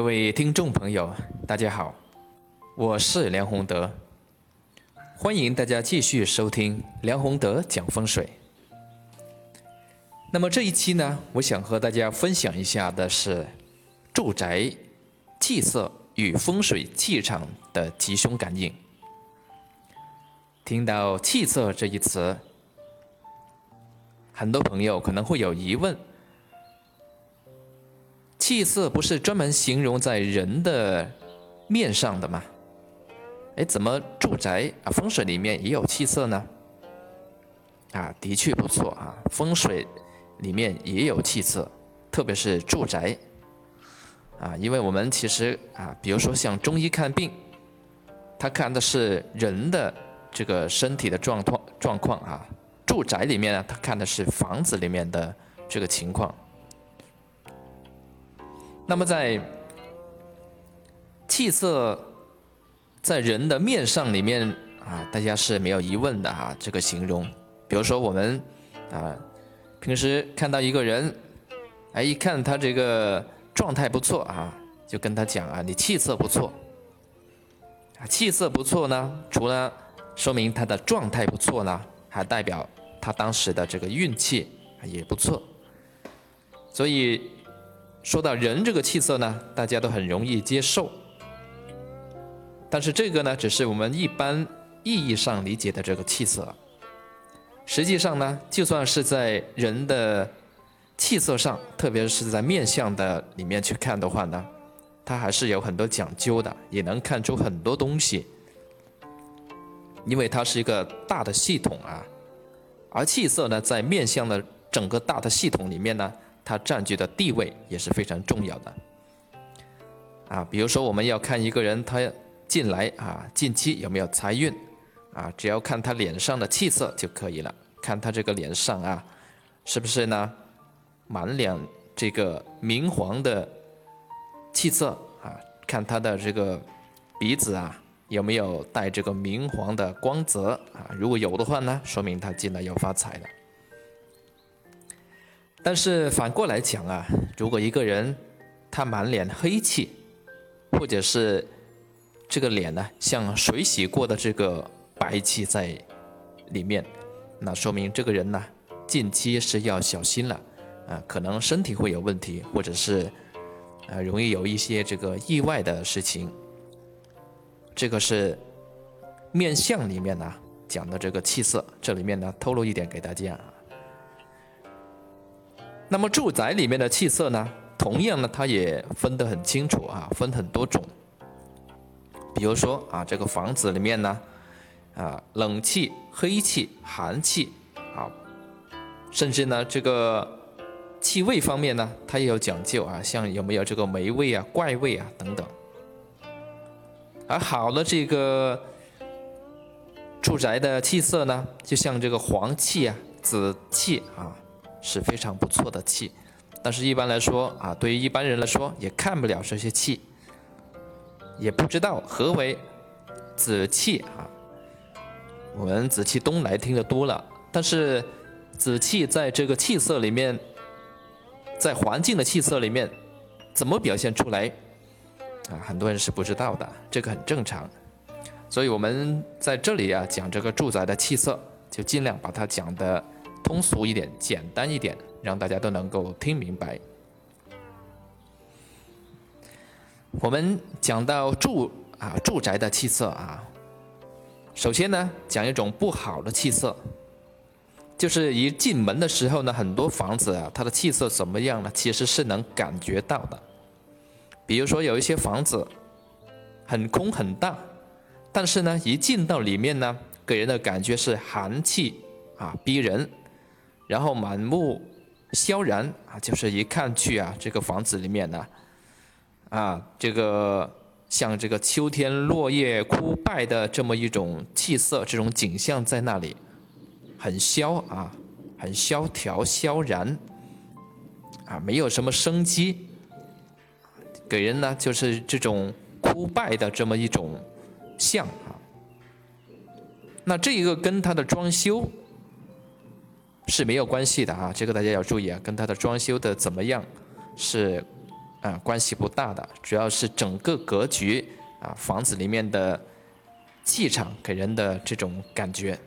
各位听众朋友，大家好，我是梁宏德，欢迎大家继续收听梁宏德讲风水。那么这一期呢，我想和大家分享一下的是住宅气色与风水气场的吉凶感应。听到“气色”这一词，很多朋友可能会有疑问。气色不是专门形容在人的面上的吗？哎，怎么住宅啊风水里面也有气色呢？啊，的确不错啊，风水里面也有气色，特别是住宅啊，因为我们其实啊，比如说像中医看病，他看的是人的这个身体的状况状况啊，住宅里面呢，他看的是房子里面的这个情况。那么在气色在人的面上里面啊，大家是没有疑问的哈。这个形容，比如说我们啊，平时看到一个人，哎，一看他这个状态不错啊，就跟他讲啊，你气色不错啊，气色不错呢，除了说明他的状态不错呢，还代表他当时的这个运气也不错，所以。说到人这个气色呢，大家都很容易接受。但是这个呢，只是我们一般意义上理解的这个气色。实际上呢，就算是在人的气色上，特别是在面相的里面去看的话呢，它还是有很多讲究的，也能看出很多东西。因为它是一个大的系统啊，而气色呢，在面相的整个大的系统里面呢。它占据的地位也是非常重要的啊，比如说我们要看一个人他进来啊，近期有没有财运啊，只要看他脸上的气色就可以了。看他这个脸上啊，是不是呢，满脸这个明黄的气色啊？看他的这个鼻子啊，有没有带这个明黄的光泽啊？如果有的话呢，说明他进来要发财了。但是反过来讲啊，如果一个人他满脸黑气，或者是这个脸呢像水洗过的这个白气在里面，那说明这个人呢近期是要小心了啊，可能身体会有问题，或者是啊容易有一些这个意外的事情。这个是面相里面呢讲的这个气色，这里面呢透露一点给大家。那么住宅里面的气色呢，同样呢，它也分得很清楚啊，分很多种。比如说啊，这个房子里面呢，啊，冷气、黑气、寒气啊，甚至呢，这个气味方面呢，它也有讲究啊，像有没有这个霉味啊、怪味啊等等。而好的这个住宅的气色呢，就像这个黄气啊、紫气啊。是非常不错的气，但是一般来说啊，对于一般人来说也看不了这些气，也不知道何为紫气啊。我们紫气东来听得多了，但是紫气在这个气色里面，在环境的气色里面怎么表现出来啊？很多人是不知道的，这个很正常。所以我们在这里啊讲这个住宅的气色，就尽量把它讲的。通俗一点，简单一点，让大家都能够听明白。我们讲到住啊，住宅的气色啊，首先呢，讲一种不好的气色，就是一进门的时候呢，很多房子啊，它的气色怎么样呢？其实是能感觉到的。比如说有一些房子很空很大，但是呢，一进到里面呢，给人的感觉是寒气啊，逼人。然后满目萧然啊，就是一看去啊，这个房子里面呢，啊，这个像这个秋天落叶枯败的这么一种气色，这种景象在那里，很萧啊，很萧条萧然，啊，没有什么生机，给人呢就是这种枯败的这么一种像啊。那这一个跟它的装修。是没有关系的啊，这个大家要注意啊，跟它的装修的怎么样是啊关系不大的，主要是整个格局啊房子里面的气场给人的这种感觉。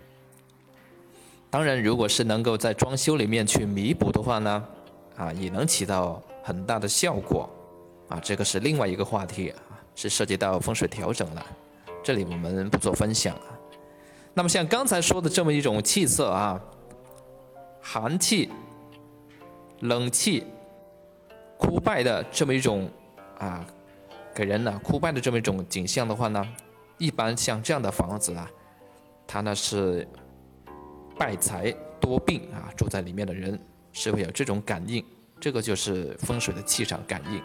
当然，如果是能够在装修里面去弥补的话呢，啊也能起到很大的效果。啊，这个是另外一个话题啊，是涉及到风水调整了，这里我们不做分享啊。那么像刚才说的这么一种气色啊，寒气、冷气、枯败的这么一种啊，给人呢枯败的这么一种景象的话呢，一般像这样的房子啊，它呢是败财多病啊，住在里面的人是会有这种感应，这个就是风水的气场感应。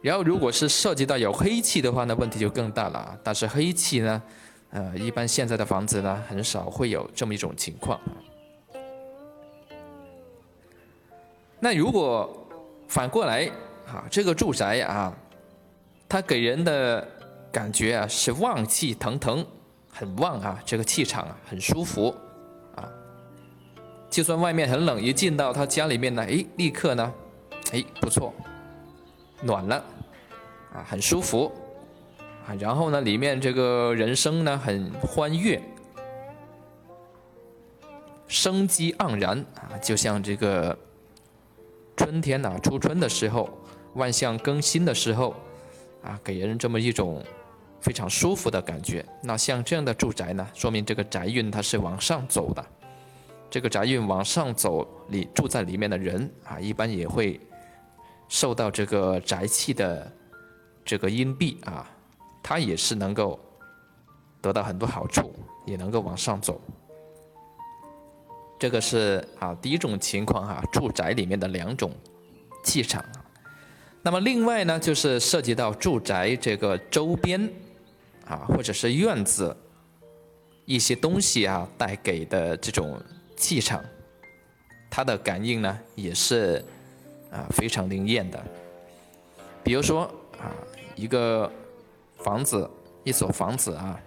然后，如果是涉及到有黑气的话呢，问题就更大了啊。但是黑气呢，呃，一般现在的房子呢，很少会有这么一种情况。那如果反过来啊，这个住宅啊，它给人的感觉啊是旺气腾腾，很旺啊，这个气场啊很舒服啊。就算外面很冷，一进到他家里面呢，哎，立刻呢，哎，不错，暖了。啊，很舒服，啊，然后呢，里面这个人生呢很欢悦，生机盎然啊，就像这个春天呐，初春的时候，万象更新的时候，啊，给人这么一种非常舒服的感觉。那像这样的住宅呢，说明这个宅运它是往上走的，这个宅运往上走，里住在里面的人啊，一般也会受到这个宅气的。这个阴蔽啊，它也是能够得到很多好处，也能够往上走。这个是啊第一种情况哈，住宅里面的两种气场。那么另外呢，就是涉及到住宅这个周边啊，或者是院子一些东西啊带给的这种气场，它的感应呢也是啊非常灵验的。比如说啊。一个房子，一所房子啊，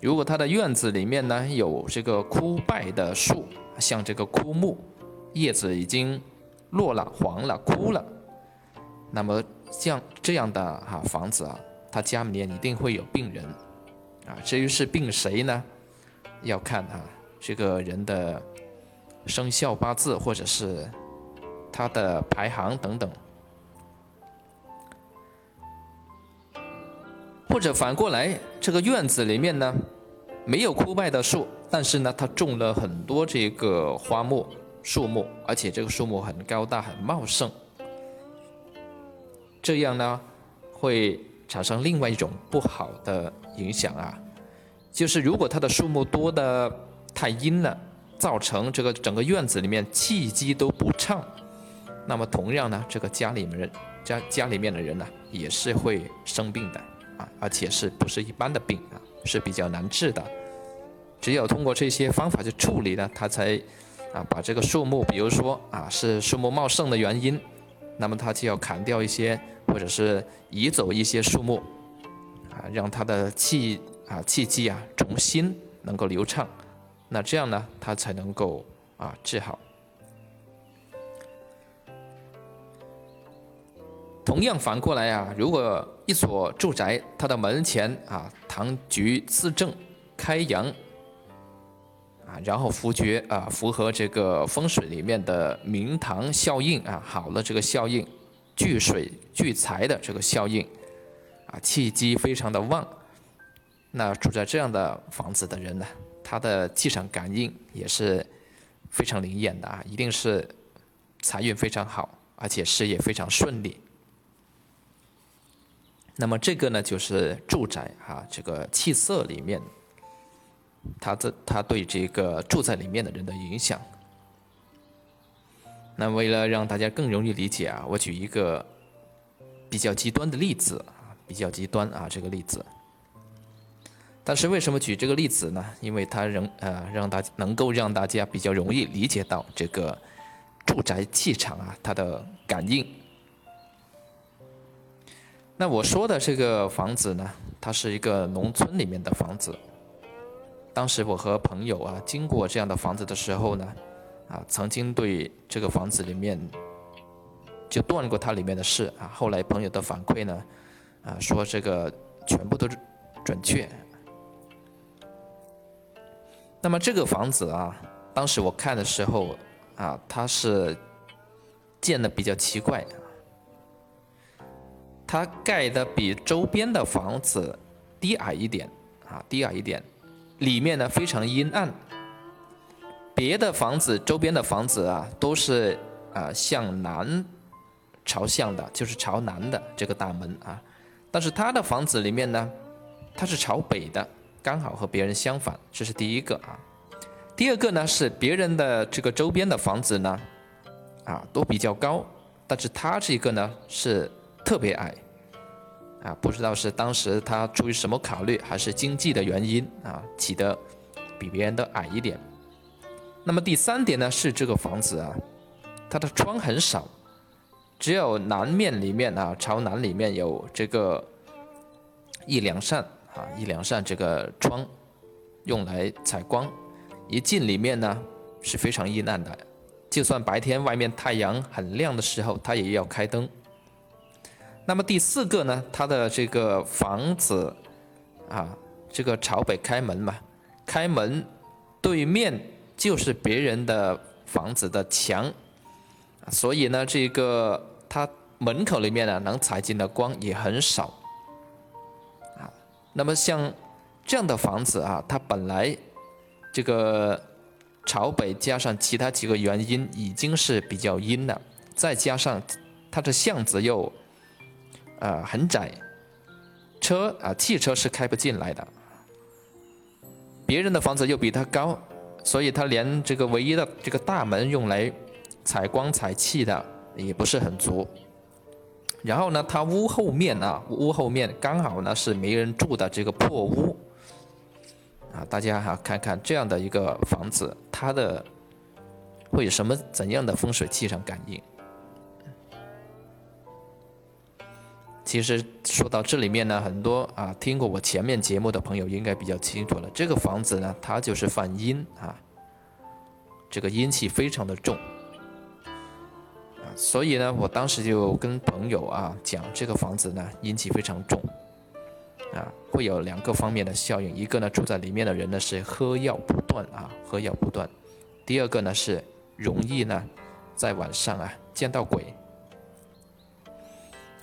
如果它的院子里面呢有这个枯败的树，像这个枯木，叶子已经落了、黄了、枯了，那么像这样的哈房子啊，他家里面一定会有病人啊。至于是病谁呢？要看啊这个人的生肖八字，或者是他的排行等等。或者反过来，这个院子里面呢，没有枯败的树，但是呢，他种了很多这个花木、树木，而且这个树木很高大、很茂盛。这样呢，会产生另外一种不好的影响啊，就是如果它的树木多的太阴了，造成这个整个院子里面气机都不畅，那么同样呢，这个家里面人家家里面的人呢，也是会生病的。啊，而且是不是一般的病啊，是比较难治的。只有通过这些方法去处理呢，它才啊把这个树木，比如说啊是树木茂盛的原因，那么它就要砍掉一些，或者是移走一些树木，啊让它的气啊气机啊重新能够流畅，那这样呢，它才能够啊治好。同样反过来啊，如果一所住宅它的门前啊堂局四正开阳然后符诀啊符合这个风水里面的明堂效应啊，好了这个效应聚水聚财的这个效应啊，气机非常的旺。那住在这样的房子的人呢，他的气场感应也是非常灵验的啊，一定是财运非常好，而且事业非常顺利。那么这个呢，就是住宅啊，这个气色里面，它这它对这个住在里面的人的影响。那为了让大家更容易理解啊，我举一个比较极端的例子啊，比较极端啊这个例子。但是为什么举这个例子呢？因为它仍呃让大家能够让大家比较容易理解到这个住宅气场啊它的感应。那我说的这个房子呢，它是一个农村里面的房子。当时我和朋友啊经过这样的房子的时候呢，啊，曾经对这个房子里面就断过它里面的事啊。后来朋友的反馈呢，啊，说这个全部都是准确。那么这个房子啊，当时我看的时候啊，它是建的比较奇怪，它盖的比周边的房子低矮一点啊，低矮一点，里面呢非常阴暗。别的房子周边的房子啊，都是啊向南朝向的，就是朝南的这个大门啊，但是他的房子里面呢，它是朝北的。刚好和别人相反，这是第一个啊。第二个呢是别人的这个周边的房子呢，啊都比较高，但是他这个呢是特别矮，啊不知道是当时他出于什么考虑，还是经济的原因啊起的比别人的矮一点。那么第三点呢是这个房子啊，它的窗很少，只有南面里面啊朝南里面有这个一两扇。啊，一两扇这个窗，用来采光。一进里面呢，是非常阴暗的。就算白天外面太阳很亮的时候，它也要开灯。那么第四个呢，它的这个房子，啊，这个朝北开门嘛，开门对面就是别人的房子的墙，所以呢，这个它门口里面呢，能采进的光也很少。啊那么像这样的房子啊，它本来这个朝北，加上其他几个原因已经是比较阴了，再加上它的巷子又呃很窄，车啊汽车是开不进来的。别人的房子又比他高，所以他连这个唯一的这个大门用来采光采气的也不是很足。然后呢，他屋后面啊，屋后面刚好呢是没人住的这个破屋，啊，大家哈看看这样的一个房子，它的会有什么怎样的风水气场感应？其实说到这里面呢，很多啊听过我前面节目的朋友应该比较清楚了，这个房子呢，它就是犯阴啊，这个阴气非常的重啊。所以呢，我当时就跟朋友啊讲，这个房子呢阴气非常重，啊，会有两个方面的效应。一个呢，住在里面的人呢是喝药不断啊，喝药不断；第二个呢是容易呢在晚上啊见到鬼。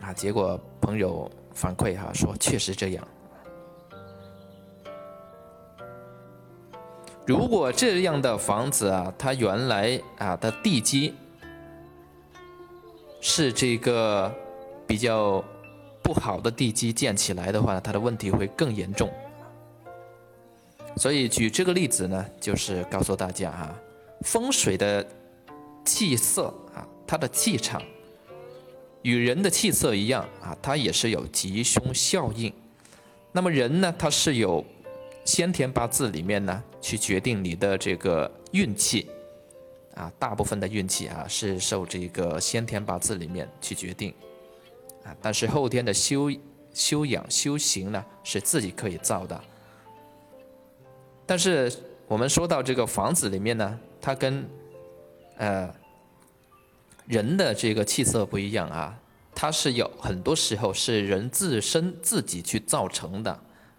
啊，结果朋友反馈哈说确实这样。如果这样的房子啊，它原来啊的地基。是这个比较不好的地基建起来的话，它的问题会更严重。所以举这个例子呢，就是告诉大家哈，风水的气色啊，它的气场与人的气色一样啊，它也是有吉凶效应。那么人呢，他是有先天八字里面呢，去决定你的这个运气。啊，大部分的运气啊是受这个先天八字里面去决定，啊，但是后天的修修养修行呢是自己可以造的。但是我们说到这个房子里面呢，它跟呃人的这个气色不一样啊，它是有很多时候是人自身自己去造成的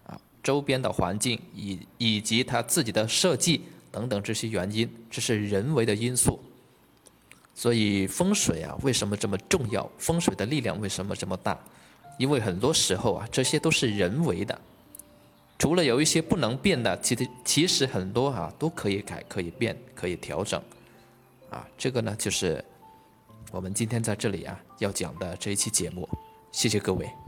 啊，周边的环境以以及他自己的设计。等等这些原因，这是人为的因素。所以风水啊，为什么这么重要？风水的力量为什么这么大？因为很多时候啊，这些都是人为的。除了有一些不能变的，其实其实很多啊都可以改、可以变、可以调整。啊，这个呢就是我们今天在这里啊要讲的这一期节目。谢谢各位。